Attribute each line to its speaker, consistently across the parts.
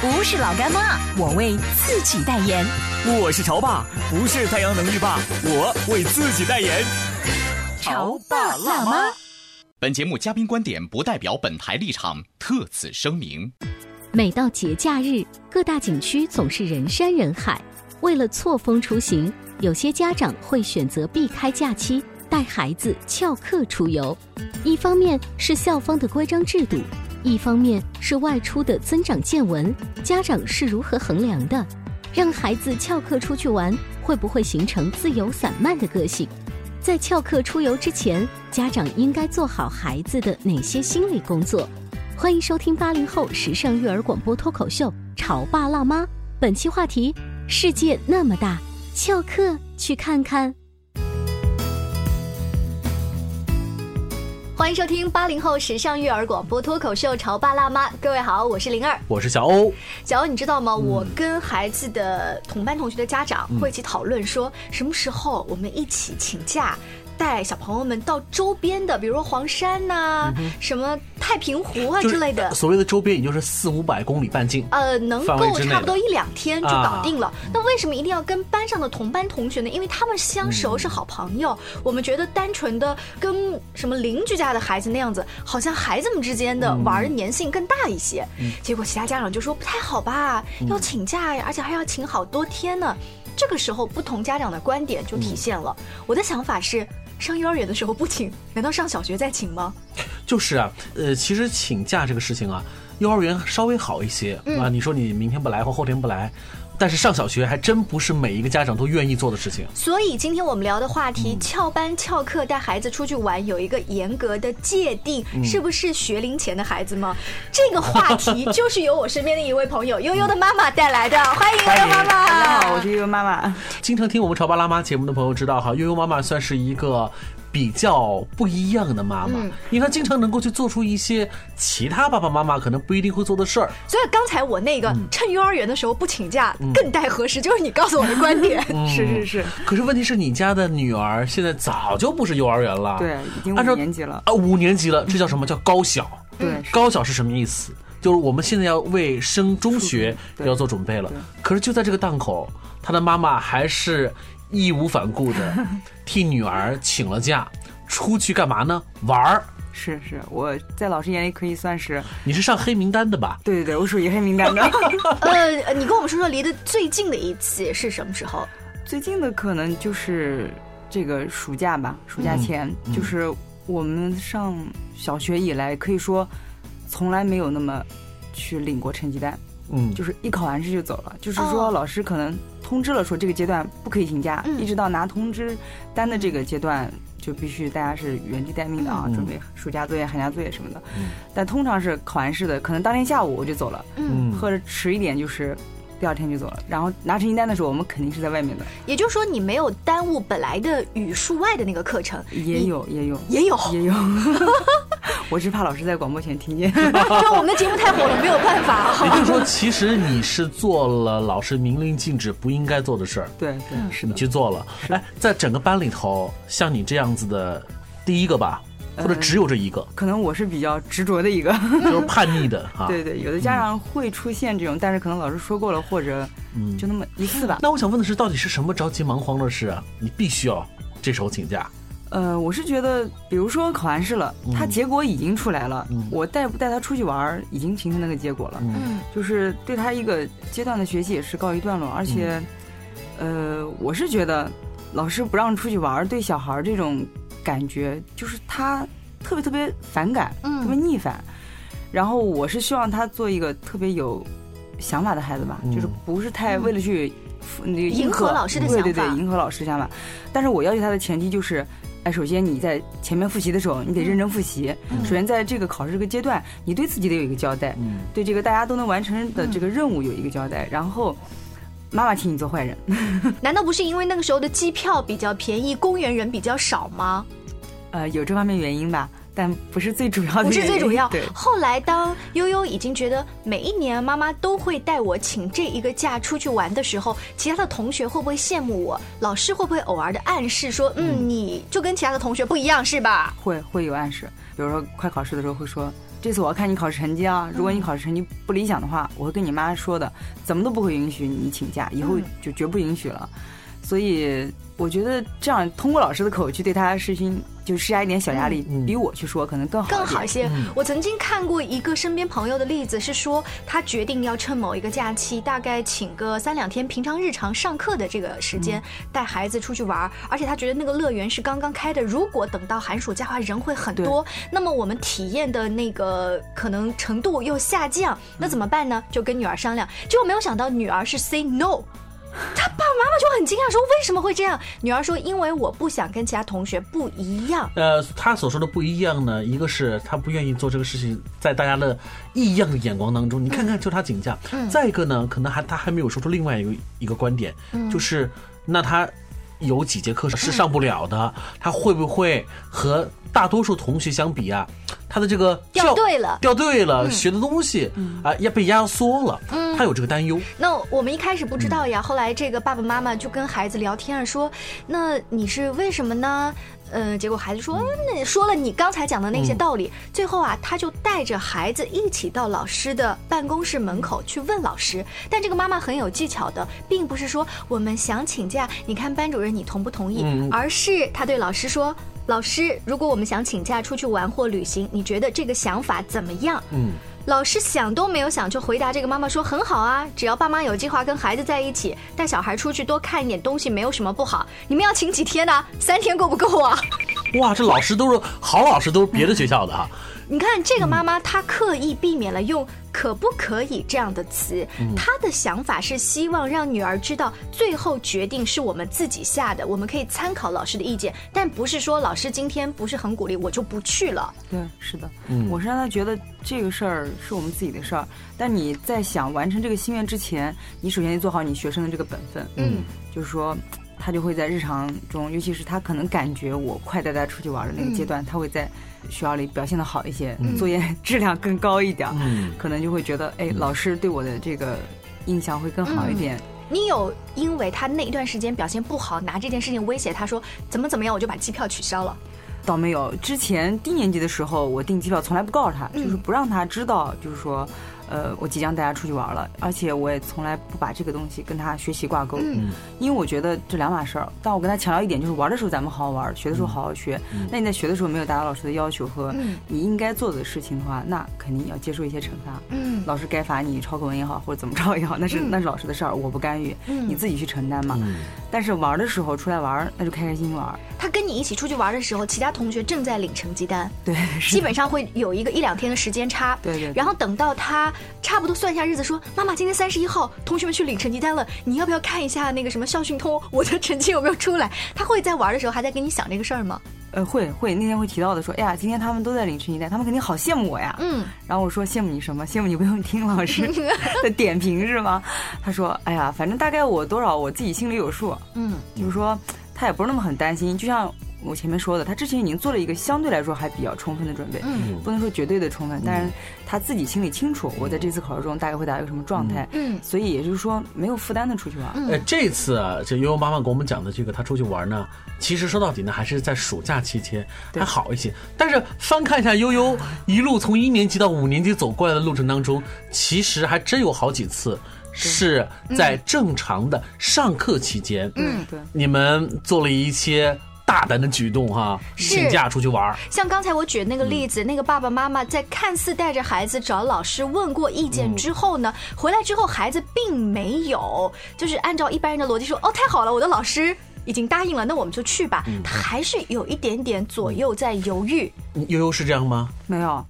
Speaker 1: 不是老干妈，我为自己代言。
Speaker 2: 我是潮爸，不是太阳能浴霸，我为自己代言。
Speaker 1: 潮爸辣妈。
Speaker 3: 本节目嘉宾观点不代表本台立场，特此声明。
Speaker 4: 每到节假日，各大景区总是人山人海。为了错峰出行，有些家长会选择避开假期，带孩子翘课出游。一方面是校方的规章制度，一方面是外出的增长见闻。家长是如何衡量的？让孩子翘课出去玩，会不会形成自由散漫的个性？在翘课出游之前，家长应该做好孩子的哪些心理工作？欢迎收听八零后时尚育儿广播脱口秀《潮爸辣妈》，本期话题。世界那么大，翘课去看看。
Speaker 5: 欢迎收听八零后时尚育儿广播脱口秀《潮爸辣妈》，各位好，我是灵儿，
Speaker 6: 我是小欧。
Speaker 5: 小欧，你知道吗？我跟孩子的同班同学的家长会一起讨论，说什么时候我们一起请假。带小朋友们到周边的，比如说黄山呐，什么太平湖啊之类的。
Speaker 6: 所谓的周边，也就是四五百公里半径。
Speaker 5: 呃，能够差不多一两天就搞定了。那为什么一定要跟班上的同班同学呢？因为他们相熟，是好朋友。我们觉得单纯的跟什么邻居家的孩子那样子，好像孩子们之间的玩的粘性更大一些。结果其他家长就说不太好吧，要请假呀，而且还要请好多天呢。这个时候，不同家长的观点就体现了。我的想法是。上幼儿园的时候不请，难道上小学再请吗？
Speaker 6: 就是啊，呃，其实请假这个事情啊，幼儿园稍微好一些啊。你说你明天不来或后天不来。但是上小学还真不是每一个家长都愿意做的事情。
Speaker 5: 所以今天我们聊的话题，翘班翘课带孩子出去玩，有一个严格的界定，是不是学龄前的孩子吗？这个话题就是由我身边的一位朋友悠悠的妈妈带来的，欢迎悠悠妈妈。大
Speaker 7: 家好，我是悠悠妈妈。
Speaker 6: 经常听我们潮爸辣妈节目的朋友知道哈，悠悠妈妈算是一个。比较不一样的妈妈，因为她经常能够去做出一些其他爸爸妈妈可能不一定会做的事儿。
Speaker 5: 所以刚才我那个趁幼儿园的时候不请假更待何时，就是你告诉我的观点。
Speaker 7: 是是是。
Speaker 6: 可是问题是你家的女儿现在早就不是幼儿园了，
Speaker 7: 对，已经五年级了
Speaker 6: 啊，五年级了，这叫什么叫高小？
Speaker 7: 对，
Speaker 6: 高小是什么意思？就是我们现在要为升中学要做准备了。可是就在这个档口，她的妈妈还是。义无反顾的 替女儿请了假，出去干嘛呢？玩儿。
Speaker 7: 是是，我在老师眼里可以算是。
Speaker 6: 你是上黑名单的吧？
Speaker 7: 对对对，我属于黑名单的。
Speaker 5: 呃，你跟我们说说离得最近的一次是什么时候？
Speaker 7: 最近的可能就是这个暑假吧，暑假前，就是我们上小学以来，可以说从来没有那么去领过成绩单。嗯，就是一考完试就走了，就是说老师可能。通知了说这个阶段不可以请假，一直到拿通知单的这个阶段，就必须大家是原地待命的啊，准备暑假作业、寒假作业什么的。但通常是考完试的，可能当天下午我就走了，或者迟一点就是。第二天就走了，然后拿成绩单的时候，我们肯定是在外面的。
Speaker 5: 也就是说，你没有耽误本来的语数外的那个课程。
Speaker 7: 也有，也有，
Speaker 5: 也有，
Speaker 7: 也有。我是怕老师在广播前听见。
Speaker 5: 就我们的节目太火了，没有办法。
Speaker 6: 也就是说，其实你是做了老师明令禁止不应该做的事儿。
Speaker 7: 对对，是的，
Speaker 6: 你去做了。哎，在整个班里头，像你这样子的，第一个吧。或者只有这一个，
Speaker 7: 可能我是比较执着的一个，
Speaker 6: 就是叛逆的 哈。
Speaker 7: 对对，有的家长会出现这种，但是可能老师说过了，或者嗯，就那么一次吧。
Speaker 6: 那我想问的是，到底是什么着急忙慌的事啊？你必须要这时候请假？
Speaker 7: 呃，我是觉得，比如说考完试了，他结果已经出来了，我带不带他出去玩，已经形成那个结果了，嗯，就是对他一个阶段的学习也是告一段落。而且，呃，我是觉得，老师不让出去玩，对小孩这种。感觉就是他特别特别反感，
Speaker 5: 嗯
Speaker 7: 特别逆反。然后我是希望他做一个特别有想法的孩子吧，
Speaker 6: 嗯
Speaker 7: 就是不是太为了去那个
Speaker 5: 迎合老师的
Speaker 7: 对对
Speaker 5: 想法
Speaker 7: 对，迎合老师的想法。但是我要求他的前提就是，哎，首先你在前面复习的时候，你得认真复习。首先在这个考试这个阶段，你对自己得有一个交代，
Speaker 6: 嗯
Speaker 7: 对这个大家都能完成的这个任务有一个交代。然后，妈妈替你做坏人，
Speaker 5: 难道不是因为那个时候的机票比较便宜，公园人比较少吗？
Speaker 7: 呃，有这方面原因吧，但不是最主要的
Speaker 5: 不。是最主要
Speaker 7: 对。。
Speaker 5: 后来当悠悠已经觉得每一年妈妈都会带我请这一个假出去玩的时候，其他的同学会不会羡慕我？老师会不会偶尔的暗示说，嗯，你就跟其他的同学不一样是吧？
Speaker 7: 会会有暗示，比如说快考试的时候会说，这次我要看你考试成绩啊，如果你考试成绩不理想的话，我会跟你妈说的，怎么都不会允许你请假，以后就绝不允许了。所以我觉得这样通过老师的口去对他实行，就施加一点小压力，
Speaker 6: 嗯
Speaker 7: 比我去说可能更好
Speaker 5: 更好一
Speaker 7: 些。
Speaker 5: 些。我曾经看过一个身边朋友的例子，是说他决定要趁某一个假期，大概请个三两天，平常日常上课的这个时间，带孩子出去玩儿。而且他觉得那个乐园是刚刚开的，如果等到寒暑假的话，人会很多，那么我们体验的那个可能程度又下降，那怎么办呢？就跟女儿商量，结果没有想到女儿是 say no。他爸爸妈妈就很惊讶，说为什么会这样？女儿说，因为我不想跟其他同学不一样。
Speaker 6: 呃，他所说的不一样呢，一个是他不愿意做这个事情，在大家的异样的眼光当中，你看看就他请假；再一个呢，可能还他还没有说出另外一个一个观点，就是那他有几节课是上不了的，他会不会和大多数同学相比啊，他的这个
Speaker 5: 掉队了
Speaker 6: 掉队了，学的东西啊要被压缩了，他有这个担忧。
Speaker 5: 那我们一开始不知道呀，后来这个爸爸妈妈就跟孩子聊天啊说，那你是为什么呢？嗯，结果孩子说，那说了你刚才讲的那些道理，最后啊，他就带着孩子一起到老师的办公室门口去问老师。但这个妈妈很有技巧的，并不是说我们想请假，你看班主任你同不同意，
Speaker 6: 嗯
Speaker 5: 而是他对老师说。老师，如果我们想请假出去玩或旅行，你觉得这个想法怎么样？
Speaker 6: 嗯，
Speaker 5: 老师想都没有想就回答这个妈妈说：“很好啊，只要爸妈有计划跟孩子在一起，带小孩出去多看一点东西，没有什么不好。你们要请几天呢？三天够不够啊？”
Speaker 6: 哇，这老师都是好老师，都是别的学校的哈。
Speaker 5: 你看这个妈妈，她刻意避免了用“可不可以”这样的词，他的想法是希望让女儿知道，最后决定是我们自己下的，我们可以参考老师的意见，但不是说老师今天不是很鼓励，我就不去了。
Speaker 7: 对，是的，
Speaker 6: 嗯。
Speaker 7: 我是让他觉得这个事儿是我们自己的事儿，但你在想完成这个心愿之前，你首先得做好你学生的这个本分。
Speaker 5: 嗯，
Speaker 7: 就是说，他就会在日常中，尤其是他可能感觉我快带他出去玩的那个阶段，他会在学校里表现的好一些，作业质量更高一点可能就会觉得，哎，老师对我的这个印象会更好一点。
Speaker 5: 你有因为他那一段时间表现不好，拿这件事情威胁他说怎么怎么样，我就把机票取消了。
Speaker 7: 倒没有，之前低年级的时候，我订机票从来不告诉他，
Speaker 5: 嗯。
Speaker 7: 就是不让他知道，就是说，呃，我即将带他出去玩了，而且我也从来不把这个东西跟他学习挂钩，
Speaker 5: 嗯。
Speaker 7: 因为我觉得这两码事儿。但我跟他强调一点，就是玩的时候咱们好好玩，学的时候好好学。那你在学的时候没有达到老师的要求和
Speaker 5: 嗯。
Speaker 7: 你应该做的事情的话，那肯定要接受一些惩罚。
Speaker 5: 嗯。
Speaker 7: 老师该罚你抄课文也好，或者怎么着也好，那是、
Speaker 5: 嗯。
Speaker 7: 那是老师的事儿，我不干预，
Speaker 5: 嗯。
Speaker 7: 你自己去承担嘛。
Speaker 6: 嗯
Speaker 7: 但是玩的时候出来玩，那就开开心心玩。
Speaker 5: 他跟你一起出去玩的时候，其他同学正在领成绩单，
Speaker 7: 对，是
Speaker 5: 基本上会有一个一两天的时间差。
Speaker 7: 对对对
Speaker 5: 然后等到他差不多算一下日子，说：“妈妈，今天三十一号，同学们去领成绩单了，你要不要看一下那个什么校讯通，我的成绩有没有出来？”他会在玩的时候还在跟你想这个事儿吗？
Speaker 7: 呃，会会，那天会提到的说，哎呀，今天他们都在领群一带，他们肯定好羡慕我呀。
Speaker 5: 嗯，
Speaker 7: 然后我说羡慕你什么？羡慕你不用听老师 的点评是吗？他说，哎呀，反正大概我多少我自己心里有数。
Speaker 5: 嗯，
Speaker 7: 就是说他也不是那么很担心，就像我前面说的，他之前已经做了一个相对来说还比较充分的准备，
Speaker 5: 嗯
Speaker 7: 不能说绝对的充分，但是他自己心里清楚，我在这次考试中大概会达到一个什么状态，
Speaker 5: 嗯
Speaker 7: 所以也就是说没有负担的出去玩。
Speaker 6: 呃，这次啊，这悠悠妈妈给我们讲的这个，他出去玩呢，其实说到底呢，还是在暑假期间还好一些。但是翻看一下悠悠一路从一年级到五年级走过来的路程当中，其实还真有好几次是在正常的上课期间，
Speaker 5: 嗯
Speaker 7: 对。
Speaker 6: 你们做了一些大胆的举动哈，
Speaker 5: 是
Speaker 6: 请假出去玩。
Speaker 5: 像刚才我举的那个例子，那个爸爸妈妈在看似带着孩子找老师问过意见之后呢，回来之后孩子并没有就是按照一般人的逻辑说，哦，太好了，我的老师。已经答应了，那我们就去吧。他还是有一点点左右在犹豫。
Speaker 6: 悠悠是这样吗？
Speaker 7: 没有，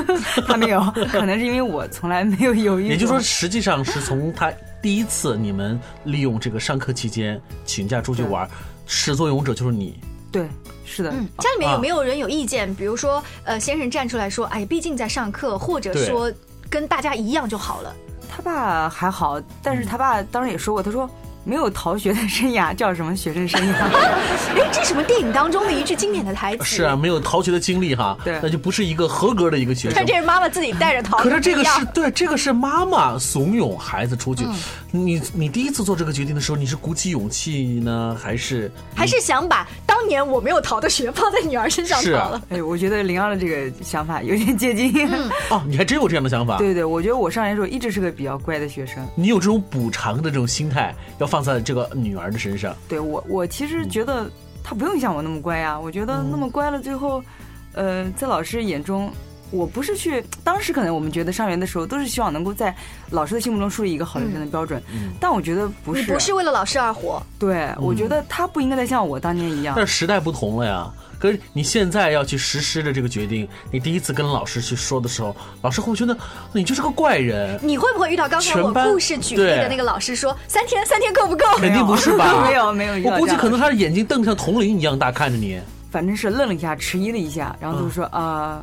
Speaker 7: 他没有，可能是因为我从来没有犹豫。
Speaker 6: 也就是说，实际上是从他第一次你们利用这个上课期间请假出去玩，始作俑者就是你。
Speaker 7: 对，是的。
Speaker 5: 嗯，家里面有没有人有意见？比如说，呃，先生站出来说：“哎，毕竟在上课，或者说跟大家一样就好了。”
Speaker 7: 他爸还好，但是他爸当时也说过，他说。没有逃学的生涯 叫什么学生生涯？
Speaker 5: 哎，这什么电影当中的一句经典的台词？
Speaker 6: 是啊，没有逃学的经历哈，
Speaker 7: 对，
Speaker 6: 那就不是一个合格的一个学生。
Speaker 5: 看这是妈妈自己带着逃。
Speaker 6: 可是这个是对，这个是妈妈怂恿孩子出去。你你第一次做这个决定的时候，你是鼓起勇气呢，还是
Speaker 5: 还是想把当年我没有逃的学放在女儿身上逃了？
Speaker 7: 哎，我觉得灵儿的这个想法有点接近。
Speaker 6: 哦，你还真有这样的想法？
Speaker 7: 对对，我觉得我上来的时候一直是个比较乖的学生。
Speaker 6: 你有这种补偿的这种心态，要放。放在这个女儿的身上，
Speaker 7: 对我，我其实觉得她不用像我那么乖呀。我觉得那么乖了，最后，呃，在老师眼中，我不是去。当时可能我们觉得上学的时候，都是希望能够在老师的心目中树立一个好学生的标准。但我觉得不是，
Speaker 5: 不是为了老师而活。
Speaker 7: 对，我觉得他不应该再像我当年一样。
Speaker 6: 但时代不同了呀。可是你现在要去实施的这个决定，你第一次跟老师去说的时候，老师会觉得你就是个怪人。
Speaker 5: 你会不会遇到刚才我故事举例的那个老师说三天三天够不够？
Speaker 6: 肯定不是吧？
Speaker 7: 没有没有。
Speaker 6: 我估计可能他的眼睛瞪得像铜铃一样大看着你。
Speaker 7: 反正是愣了一下，迟疑了一下，然后就说啊。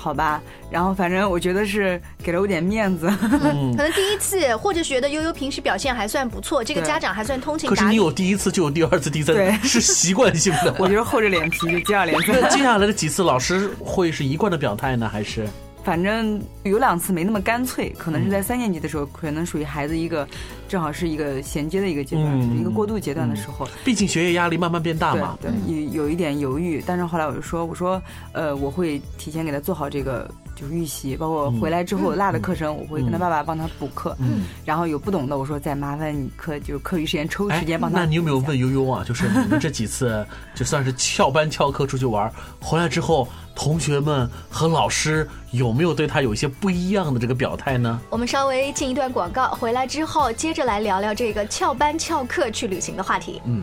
Speaker 7: 好吧，然后反正我觉得是给了我点面子，
Speaker 5: 可能第一次或者觉得悠悠平时表现还算不错，这个家长还算通情
Speaker 6: 达理。可是你有第一次就有第二次、第三次，是习惯性的。
Speaker 7: 我觉得厚着脸皮就接二连三。
Speaker 6: 那接下来的几次，老师会是一贯的表态呢，还是？
Speaker 7: 反正有两次没那么干脆，可能是在三年级的时候，可能属于孩子一个正好是一个衔接的一个阶段，一个过渡阶段的时候。
Speaker 6: 毕竟学业压力慢慢变大嘛。
Speaker 7: 对，有有一点犹豫，但是后来我就说，我说，呃，我会提前给他做好这个就是预习，包括回来之后落的课程，我会跟他爸爸帮他补课。嗯。然后有不懂的，我说再麻烦你课就是课余时间抽时间帮他。
Speaker 6: 那你有没有问悠悠啊？就是你们这几次 就算是翘班翘课出去玩，回来之后。同学们和老师有没有对他有一些不一样的这个表态呢？
Speaker 5: 我们稍微进一段广告，回来之后接着来聊聊这个翘班翘课去旅行的话题。嗯，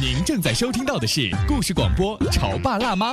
Speaker 3: 您正在收听到的是故事广播《潮爸辣妈》。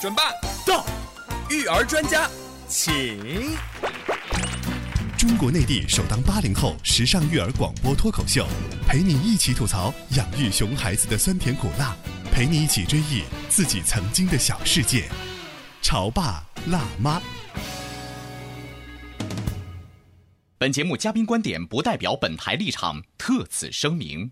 Speaker 3: 准爸
Speaker 6: 到，
Speaker 3: 育儿专家请。中国内地首档八零后时尚育儿广播脱口秀，陪你一起吐槽养育熊孩子的酸甜苦辣，陪你一起追忆自己曾经的小世界。潮爸辣妈。本节目嘉宾观点不代表本台立场，特此声明。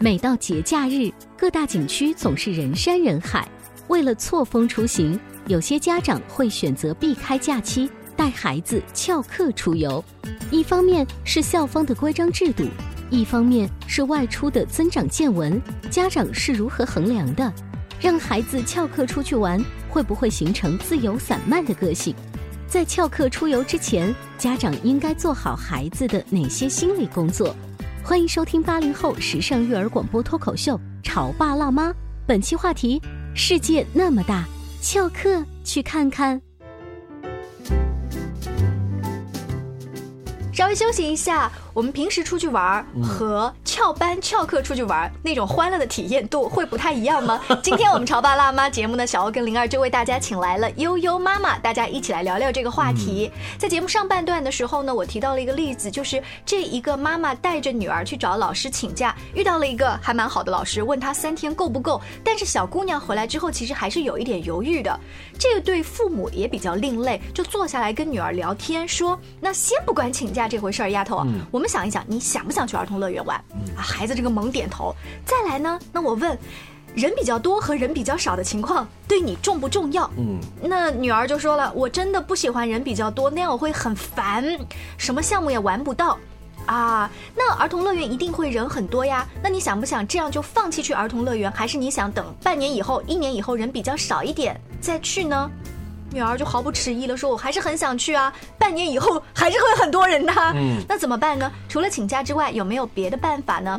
Speaker 4: 每到节假日，各大景区总是人山人海。为了错峰出行，有些家长会选择避开假期。带孩子翘课出游，一方面是校方的规章制度，一方面是外出的增长见闻。家长是如何衡量的？让孩子翘课出去玩，会不会形成自由散漫的个性？在翘课出游之前，家长应该做好孩子的哪些心理工作？欢迎收听八零后时尚育儿广播脱口秀《潮爸辣妈》，本期话题：世界那么大，翘课去看看。
Speaker 5: 稍微休息一下。我们平时出去玩和翘班翘课出去玩那种欢乐的体验度会不太一样吗？今天我们潮爸辣妈节目呢，小欧跟灵儿就为大家请来了悠悠妈妈，大家一起来聊聊这个话题。在节目上半段的时候呢，我提到了一个例子，就是这一个妈妈带着女儿去找老师请假，遇到了一个还蛮好的老师，问她三天够不够。但是小姑娘回来之后，其实还是有一点犹豫的。这个对父母也比较另类，就坐下来跟女儿聊天，说：“那先不管请假这回事儿，丫头，我们。”想一想，你想不想去儿童乐园玩？啊，孩子这个猛点头。再来呢，那我问，人比较多和人比较少的情况对你重不重要？嗯，那女儿就说了，我真的不喜欢人比较多，那样我会很烦，什么项目也玩不到。啊，那儿童乐园一定会人很多呀。那你想不想这样就放弃去儿童乐园，还是你想等半年以后、一年以后人比较少一点再去呢？女儿就毫不迟疑了，说：“我还是很想去啊，半年以后还是会很多人的。
Speaker 6: 嗯
Speaker 5: 那怎么办呢？除了请假之外，有没有别的办法呢？”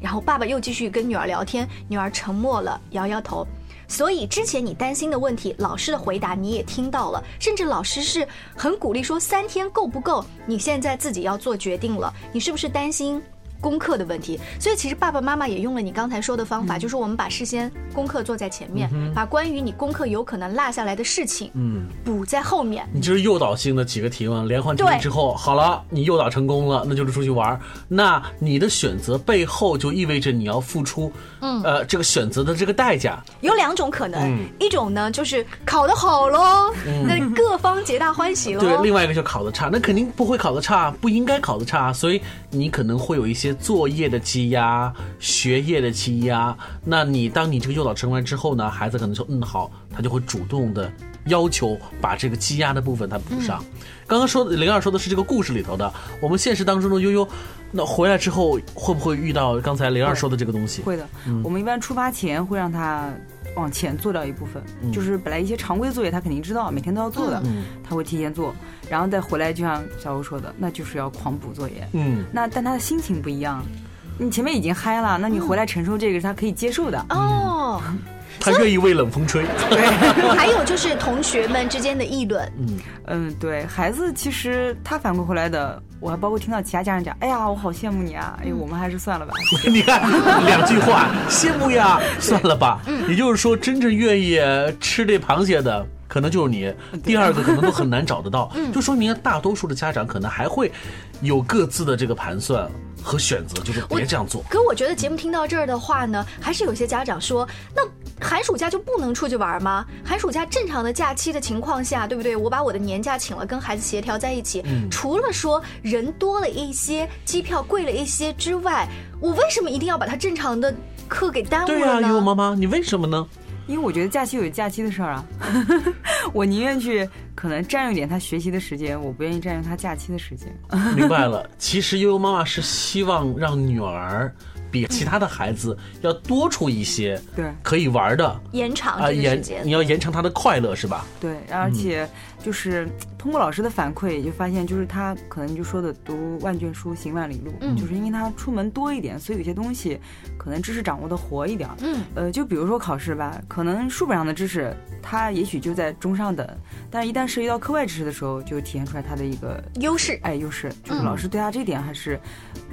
Speaker 5: 然后爸爸又继续跟女儿聊天，女儿沉默了，摇摇头。所以之前你担心的问题，老师的回答你也听到了，甚至老师是很鼓励说三天够不够？你现在自己要做决定了，你是不是担心功课的问题？所以其实爸爸妈妈也用了你刚才说的方法，就是我们把事先功课做在前面，把关于你功课有可能落下来的事情，
Speaker 6: 嗯，
Speaker 5: 补在后面。
Speaker 6: 你就是诱导性的几个提问，连环提问之后，好了，你诱导成功了，那就是出去玩。那你的选择背后就意味着你要付出，嗯，呃，这个选择的这个代价。
Speaker 5: 有两种可能，
Speaker 6: 嗯
Speaker 5: 一种呢就是考得好喽，那各方皆大欢喜喽。
Speaker 6: 对，另外一个就考得差，那肯定不会考得差，不应该考得差，所以你可能会有一些作业的积压、学业的积压。那你当你这个诱导成功之后呢，孩子可能说嗯好，他就会主动的要求把这个积压的部分他补上。刚刚说的灵儿说的是这个故事里头的，我们现实当中的悠悠，那回来之后会不会遇到刚才灵儿说的这个东西？
Speaker 7: 会的，我们一般出发前会让他往前做掉一部分，就是本来一些常规作业他肯定知道，每天都要做的，他会提前做，然后再回来，就像小欧说的，那就是要狂补作业。
Speaker 6: 嗯，
Speaker 7: 那但他的心情不一样，你前面已经嗨了，那你回来承受这个是他可以接受的。
Speaker 5: 哦，
Speaker 6: 他愿意为冷风吹。
Speaker 5: 还有就是同学们之间的议论，
Speaker 7: 嗯，对孩子其实他反馈回来的，我还包括听到其他家长讲，哎呀，我好羡慕你啊，哎呦，我们还是算了吧。
Speaker 6: 你看两句话，羡慕呀，算了吧。也就是说，真正愿意吃这螃蟹的。可能就是你，第二个可能都很难找得到，就说明大多数的家长可能还会有各自的这个盘算和选择，就是别这样做。
Speaker 5: 可我觉得节目听到这儿的话呢，还是有些家长说，那寒暑假就不能出去玩吗？寒暑假正常的假期的情况下，对不对？我把我的年假请了，跟孩子协调在一起，除了说人多了一些，机票贵了一些之外，我为什么一定要把他正常的课给耽误
Speaker 6: 对呀、
Speaker 5: 了呢？
Speaker 6: 悠悠妈妈，你为什么呢？
Speaker 7: 因为我觉得假期有假期的事儿啊，我宁愿去可能占用点他学习的时间，我不愿意占用他假期的时间。
Speaker 6: 明白了，其实悠悠妈妈是希望让女儿比其他的孩子要多出一些
Speaker 7: 对
Speaker 6: 可以玩的
Speaker 5: 延长
Speaker 6: 啊，延你。要延长他的快乐是吧？
Speaker 7: 对，而且就是通过老师的反馈，就发现就是他可能就说的读万卷书行万里路，
Speaker 5: 嗯
Speaker 7: 就是因为他出门多一点，所以有些东西可能知识掌握的活一点儿。
Speaker 5: 嗯，
Speaker 7: 呃，就比如说考试吧，可能书本上的知识他也许就在中上等，但是一旦涉及到课外知识的时候，就体现出来他的一个
Speaker 5: 优势。
Speaker 7: 哎优势，就是
Speaker 5: 嗯
Speaker 7: 老师对他这点还是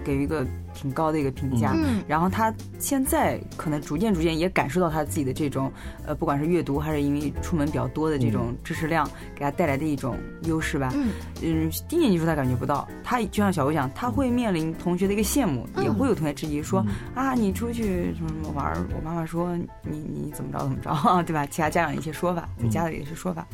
Speaker 7: 给予一个挺高的一个评价。
Speaker 5: 嗯。
Speaker 7: 然后他现在可能逐渐逐渐也感受到他自己的这种，呃，不管是阅读还是因为出门比较多的这种知识量，给他带来的一种优势吧。
Speaker 5: 嗯。
Speaker 7: 嗯，低年级时候他感觉不到，他就像小吴讲，他会面临同学的一个羡慕，
Speaker 5: 嗯。
Speaker 7: 也会有同学质疑说、啊，你出去什么什么玩儿，我妈妈说你你怎么着怎么着，对吧？其他家长一些说法，在家里也是说法，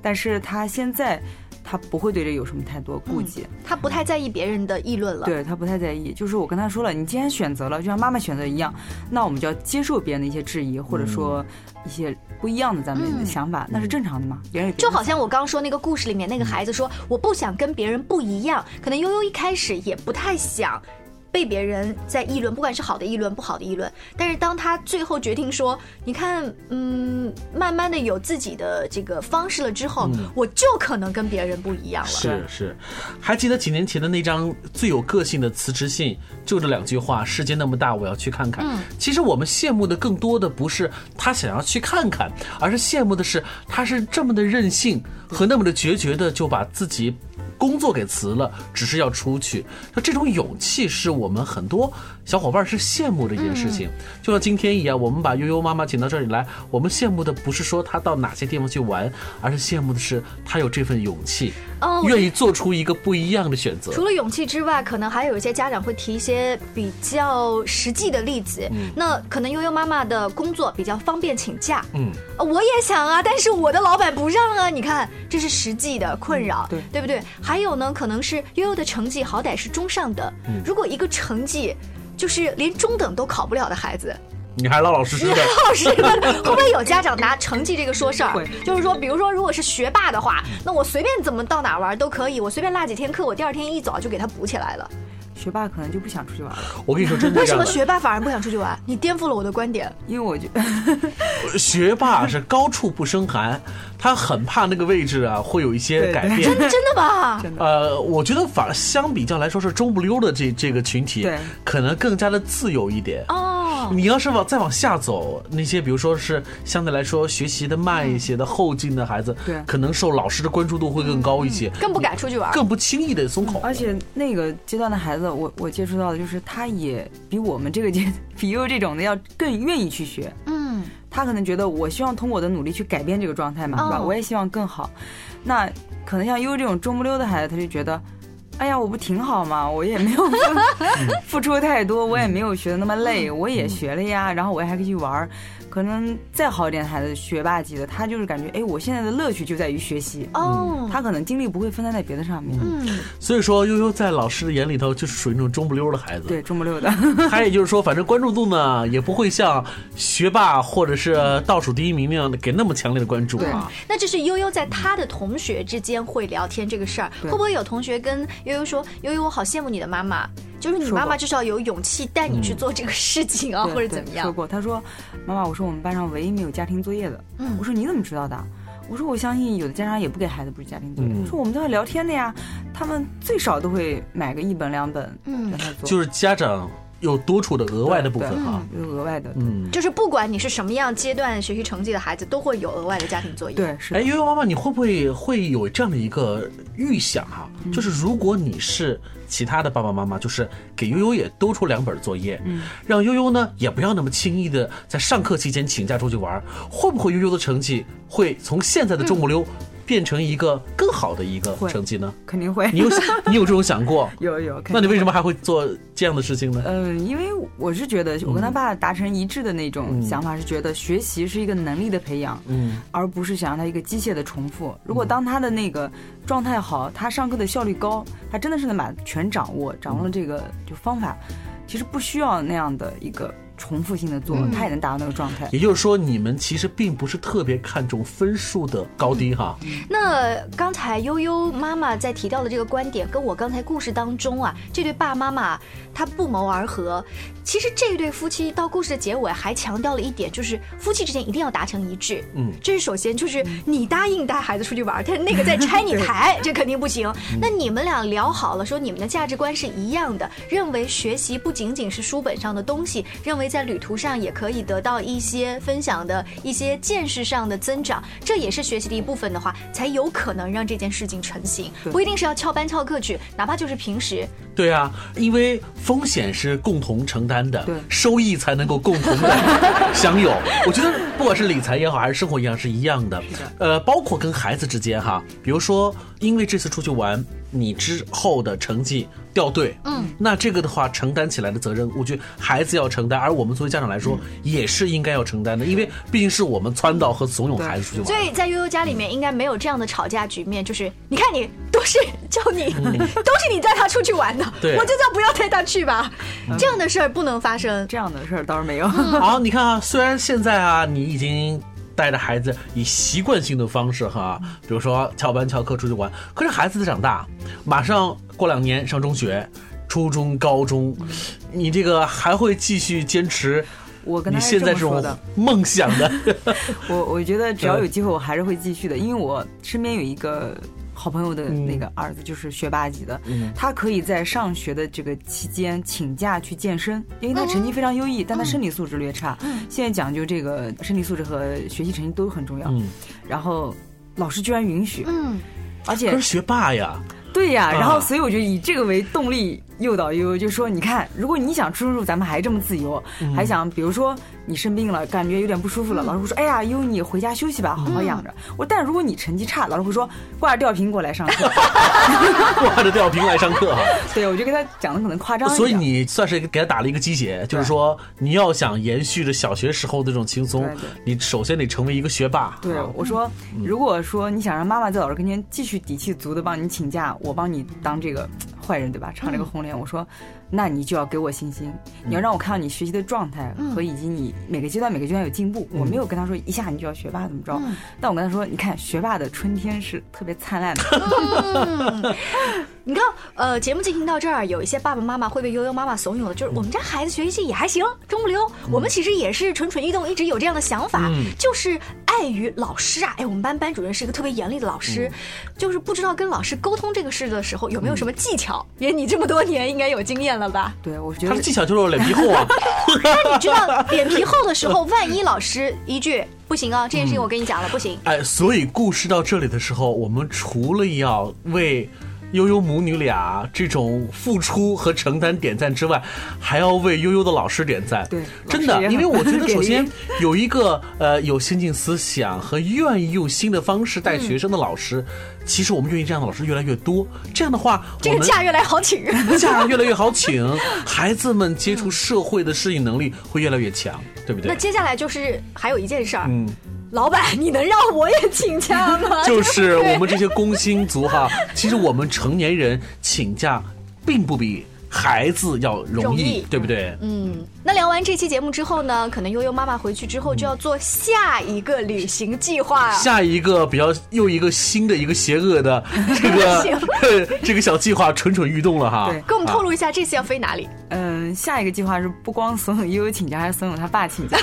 Speaker 7: 但是他现在他不会对这有什么太多顾忌。
Speaker 5: 他不太在意别人的议论了。
Speaker 7: 对他不太在意，就是我跟他说了，你既然选择了，就像妈妈选择一样，那我们就要接受别人的一些质疑，或者说一些不一样的咱们的
Speaker 5: 嗯
Speaker 7: 想法，那是正常的嘛。别人
Speaker 5: 就好像我刚刚说那个故事里面那个孩子说，我不想跟别人不一样。可能悠悠一开始也不太想被别人在议论，不管是好的议论、不好的议论。但是当他最后决定说，你看，嗯，慢慢的有自己的这个方式了之后，我就可能跟别人不一样了。
Speaker 6: 是是，还记得几年前的那张最有个性的辞职信，就这两句话：“世界那么大，我要去看看。其实我们羡慕的更多的不是他想要去看看，而是羡慕的是他是这么的任性和那么的决绝的就把自己。工作给辞了，只是要出去，那这种勇气是我们很多小伙伴是羡慕的一件事情。就像今天一样，我们把悠悠妈妈请到这里来，我们羡慕的不是说她到哪些地方去玩，而是羡慕的是她有这份勇气，
Speaker 5: 哦
Speaker 6: 愿意做出一个不一样的选择。
Speaker 5: 除了勇气之外，可能还有一些家长会提一些比较实际的例子。那可能悠悠妈妈的工作比较方便请假，
Speaker 6: 嗯，
Speaker 5: 呃我也想啊，但是我的老板不让啊。你看，这是实际的困扰，
Speaker 7: 对
Speaker 5: 对不对？还有呢，可能是悠悠的成绩好歹是中上等，如果一个成绩就是连中等都考不了的孩子，
Speaker 6: 你还老老实实
Speaker 5: 你
Speaker 6: 的，
Speaker 5: 老 老实的，会不会有家长拿成绩这个说事儿？就是说，比如说，如果是学霸的话，那我随便怎么到哪玩都可以，我随便落几天课，我第二天一早就给他补起来了。
Speaker 7: 学霸可能就不想出去玩了，
Speaker 6: 我跟你说，真的
Speaker 5: 为什么学霸反而不想出去玩？你颠覆了我的观点。
Speaker 7: 因为我觉得
Speaker 6: 学霸是高处不胜寒，他很怕那个位置啊会有一些改变。
Speaker 5: 真的吧？
Speaker 7: 真的
Speaker 6: 呃，我觉得反而相比较来说是中不溜的这这个群体，可能更加的自由一点。
Speaker 5: 哦，
Speaker 6: 你要是往再往下走，那些比如说是相对来说学习的慢一些的后进的孩子，
Speaker 7: 对
Speaker 6: 可能受老师的关注度会更高一些，
Speaker 5: 更不敢出去玩。
Speaker 6: 更不轻易的松口。
Speaker 7: 而且那个阶段的孩子，我我接触到的就是他也比我们这个阶 比悠悠这种的要更愿意去学。
Speaker 5: 嗯，
Speaker 7: 他可能觉得我希望通过我的努力去改变这个状态嘛，对吧？
Speaker 5: 哦
Speaker 7: 我也希望更好。那可能像悠悠这种中不溜的孩子，他就觉得，哎呀，我不挺好吗？我也没有 付出太多，我也没有学的那么累，我也学了呀，然后我还可以去玩儿。可能再好一点的孩子，学霸级的，他就是感觉，哎，我现在的乐趣就在于学习。
Speaker 5: 哦，
Speaker 7: 他可能精力不会分散在别的上面。
Speaker 5: 嗯，
Speaker 6: 所以说，悠悠在老师的眼里头就是属于那种中不溜的孩子。
Speaker 7: 对，中不溜的。
Speaker 6: 他也就是说，反正关注度呢也不会像学霸或者是倒数第一名那样的给那么强烈的关注啊。
Speaker 5: 那这是悠悠在他的同学之间会聊天这个事儿，会不会有同学跟悠悠说：“悠悠，我好羡慕你的妈妈，就是你妈妈至少有勇气带你去做这个事情啊，
Speaker 7: 对
Speaker 5: 或者怎么样
Speaker 7: 说过，他说：“妈妈，我是我们班上唯一没有家庭作业的。”
Speaker 5: 嗯
Speaker 7: 我说：“你怎么知道的？”我说：“我相信有的家长也不给孩子布置家庭作业。
Speaker 6: 嗯
Speaker 7: 说：“我们都在聊天的呀，他们最少都会买个一本两本，
Speaker 5: 嗯
Speaker 7: 让他做，
Speaker 6: 就是家长有多出的额外的部分
Speaker 7: 对
Speaker 6: 哈。
Speaker 7: 有额外的。
Speaker 6: 嗯，
Speaker 5: 就是不管你是什么样阶段学习成绩的孩子，都会有额外的家庭作业。，
Speaker 7: 对，是
Speaker 6: 哎，悠悠妈妈，你会不会会有这样的一个预想哈、就是如果你是其他的爸爸妈妈，就是给悠悠也多出两本作业，嗯，让悠悠呢也不要那么轻易的在上课期间请假出去玩，会不会悠悠的成绩会从现在的中不溜变成一个更好的一个成绩呢？
Speaker 7: 肯定会
Speaker 6: 你有 你有这种想过？
Speaker 7: 有有。
Speaker 6: 那你为什么还会做这样的事情呢？
Speaker 7: 嗯，因为我是觉得，我跟他爸达成一致的那种
Speaker 6: 嗯
Speaker 7: 想法是，觉得学习是一个能力的培养，
Speaker 6: 嗯，
Speaker 7: 而不是想让他一个机械的重复。如果当他的那个状态好，他上课的效率高，他真的是能把全掌握，掌握了这个就方法，其实不需要那样的一个重复性的做，他也能达到那个状态。
Speaker 6: 也就是说，你们其实并不是特别看重分数的高低哈。
Speaker 5: 那刚才悠悠妈妈在提到的这个观点，跟我刚才故事当中啊，这对爸妈妈他不谋而合。其实这一对夫妻到故事的结尾还强调了一点，就是夫妻之间一定要达成一致。
Speaker 6: 嗯
Speaker 5: 这是首先，就是你答应带孩子出去玩，但是那个在拆你 台，这肯定不行。那你们俩聊好了，说你们的价值观是一样的，认为学习不仅仅是书本上的东西，认为在旅途上也可以得到一些分享的一些见识上的增长，这也是学习的一部分的话，才有可能让这件事情成型。不一定是要翘班翘课去，哪怕就是平时。
Speaker 6: 对啊，因为风险是共同承担的，收益才能够共同的 享有。我觉得不管是理财也好，还是生活一样是一样的。呃，包括跟孩子之间哈，比如说因为这次出去玩，你之后的成绩掉队，嗯，那这个的话承担起来的责任，我觉得孩子要承担，而我们作为家长来说，也是应该要承担的，因为毕竟是我们撺导和怂恿孩子出去玩。
Speaker 5: 所以在悠悠家里面应该没有这样的吵架局面，就是你看你都是叫你，都是你带他出去玩的，
Speaker 6: 对。
Speaker 5: 我就叫不要带他去吧，这样的事儿不能发生。
Speaker 7: 这样的事儿倒是没有。
Speaker 6: 好，你看啊，虽然现在啊，你已经带着孩子以习惯性的方式哈，比如说翘班翘课出去玩，可是孩子在长大，马上过两年上中学、初中、高中，你这个还会继续坚持
Speaker 7: 我跟他是
Speaker 6: 现在这
Speaker 7: 的。
Speaker 6: 梦想的？
Speaker 7: 我我觉得只要有机会，我还是会继续的，因为我身边有一个好朋友的那个儿子，就是学霸级的，
Speaker 6: 嗯。
Speaker 7: 他可以在上学的这个期间请假去健身，因为他成绩非常优异，但他身体素质略差。现在讲究这个身体素质和学习成绩都很重要，
Speaker 6: 嗯，
Speaker 7: 然后老师居然允许，
Speaker 5: 嗯，
Speaker 7: 而且
Speaker 6: 可是学霸呀，
Speaker 7: 对呀，
Speaker 6: 啊
Speaker 7: 然后所以我就以这个为动力诱导悠悠，就说你看，如果你想出入咱们还这么自由，
Speaker 6: 嗯
Speaker 7: 还想比如说你生病了，感觉有点不舒服了，老师会说，哎呀，悠悠你回家休息吧，好好养着。我但如果你成绩差，老师会说挂着吊瓶过来上课。
Speaker 6: 挂着吊瓶来上课哈。
Speaker 7: 对，我就跟他讲的可能夸张一点。
Speaker 6: 所以你算是给他打了一个鸡血，就是说你要想延续着小学时候的这种轻松你首先得成为一个学霸。
Speaker 7: 对
Speaker 6: 啊，
Speaker 7: 我说，如果说你想让妈妈在老师跟前继续底气足的帮你请假，我帮你当这个坏人对吧？唱这个红脸，我说，那你就要给我信心，你要让我看到你学习的状态和以及你每个阶段每个阶段有进步。我没有跟他说一下你就要学霸怎么着，但我跟他说，你看学霸的春天是特别灿烂的。
Speaker 5: 你看，呃，节目进行到这儿，有一些爸爸妈妈会被悠悠妈妈怂恿的，就是我们家孩子学习也还行，中不溜。我们其实也是蠢蠢欲动，一直有这样的想法，就是碍于老师啊，哎，我们班班主任是一个特别严厉的老师，就是不知道跟老师沟通这个事的时候有没有什么技巧。也，你这么多年应该有经验了吧？
Speaker 7: 对，我觉得
Speaker 6: 他的技巧就是脸皮厚啊。
Speaker 5: 那 你知道脸皮厚的时候，万一老师一句不行啊，这件事情我跟你讲了，不行。
Speaker 6: 哎，所以故事到这里的时候，我们除了要为。悠悠母女俩这种付出和承担点赞之外，还要为悠悠的老师点赞。
Speaker 7: 对，
Speaker 6: 真的，因为我觉得 首先有一个呃有先进思想和愿意用新的方式带学生的老师，其实我们愿意这样的老师越来越多。这样的话，
Speaker 5: 这个假越来越好请，
Speaker 6: 假越来越好请，孩子们接触社会的适应能力会越来越强，对不对？
Speaker 5: 那接下来就是还有一件事儿，嗯。老板，你能让我也请假吗？
Speaker 6: 就是我们这些工薪族哈，其实我们成年人请假，并不比。孩子要容易，对不对？
Speaker 5: 嗯，那聊完这期节目之后呢，可能悠悠妈妈回去之后就要做下一个旅行计划，
Speaker 6: 下一个比较又一个新的一个邪恶的这个 这个小计划蠢蠢欲动了哈。
Speaker 7: 对，
Speaker 5: 给我们透露一下这次要飞哪里？
Speaker 7: 嗯，下一个计划是不光怂恿悠悠请假，还是怂恿他爸请假？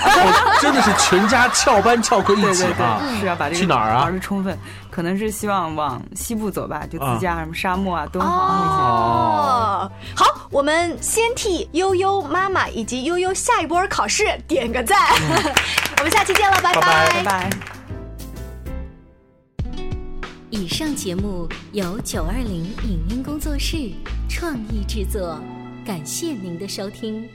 Speaker 6: 真的是全家翘班翘课一起
Speaker 7: 啊！是要把这个
Speaker 6: 去哪儿啊？
Speaker 7: 玩的充分。可能是希望往西部走吧，就自驾什么沙漠啊、敦煌那些。
Speaker 5: 哦，好，我们先替悠悠妈妈以及悠悠下一波考试点个赞。我们下期见了，拜
Speaker 7: 拜拜拜。
Speaker 4: 以上节目由九二零影音工作室创意制作，感谢您的收听。